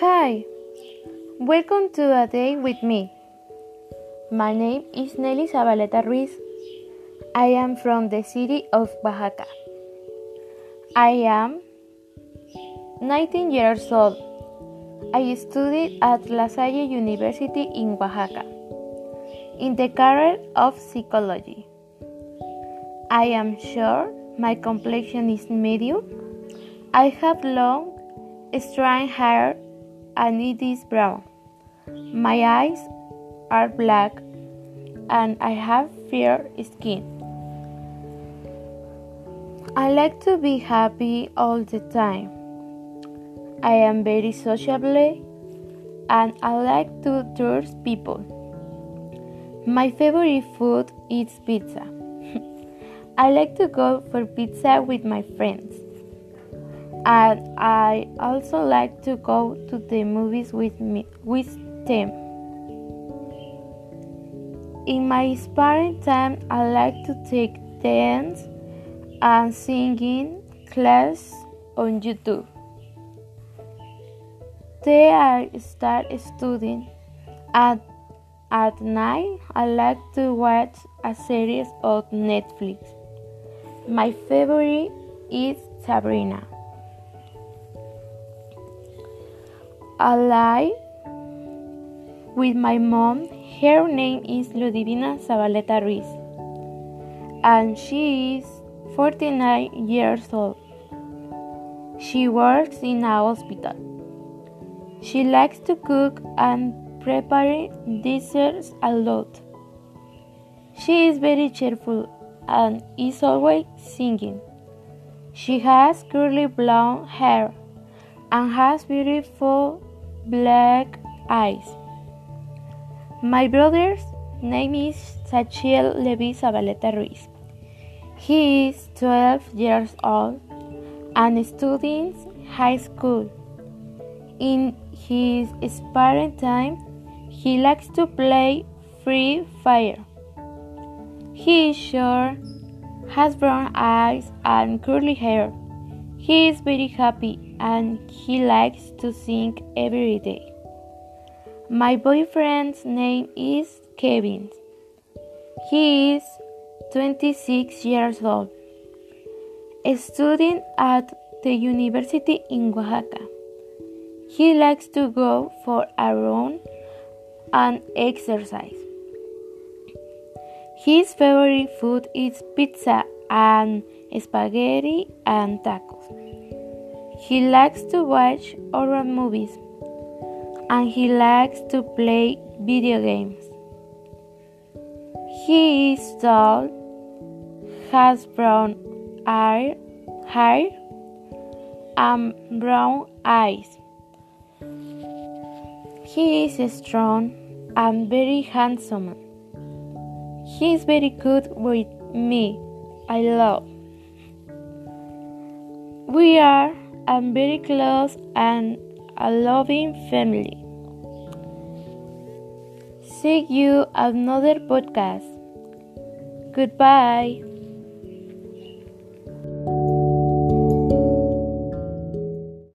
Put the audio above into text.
Hi, welcome to a day with me. My name is Nelly Zabaleta Ruiz. I am from the city of Oaxaca. I am 19 years old. I studied at La Salle University in Oaxaca in the career of psychology. I am sure my complexion is medium. I have long, straight hair and it is brown. My eyes are black and I have fair skin. I like to be happy all the time. I am very sociable and I like to trust people. My favorite food is pizza. I like to go for pizza with my friends and I also like to go to the movies with me with them. In my spare time, I like to take dance and singing class on YouTube. There I start studying and at night I like to watch a series on Netflix. My favorite is Sabrina. Alive with my mom. Her name is Ludivina Zabaleta Ruiz, and she is 49 years old. She works in a hospital. She likes to cook and prepare desserts a lot. She is very cheerful and is always singing. She has curly blonde hair and has beautiful black eyes. My brother's name is Sachiel Levi Zabaleta Ruiz. He is 12 years old and studying high school. In his spare time, he likes to play Free Fire. He is short, has brown eyes and curly hair. He is very happy and he likes to sing every day. My boyfriend's name is Kevin. He is 26 years old, studying at the university in Oaxaca. He likes to go for a run and exercise. His favorite food is pizza and spaghetti and tacos. He likes to watch horror movies and he likes to play video games. He is tall, has brown hair, and brown eyes. He is strong and very handsome. He is very good with me. I love. We are a very close and a loving family. See you another podcast. Goodbye.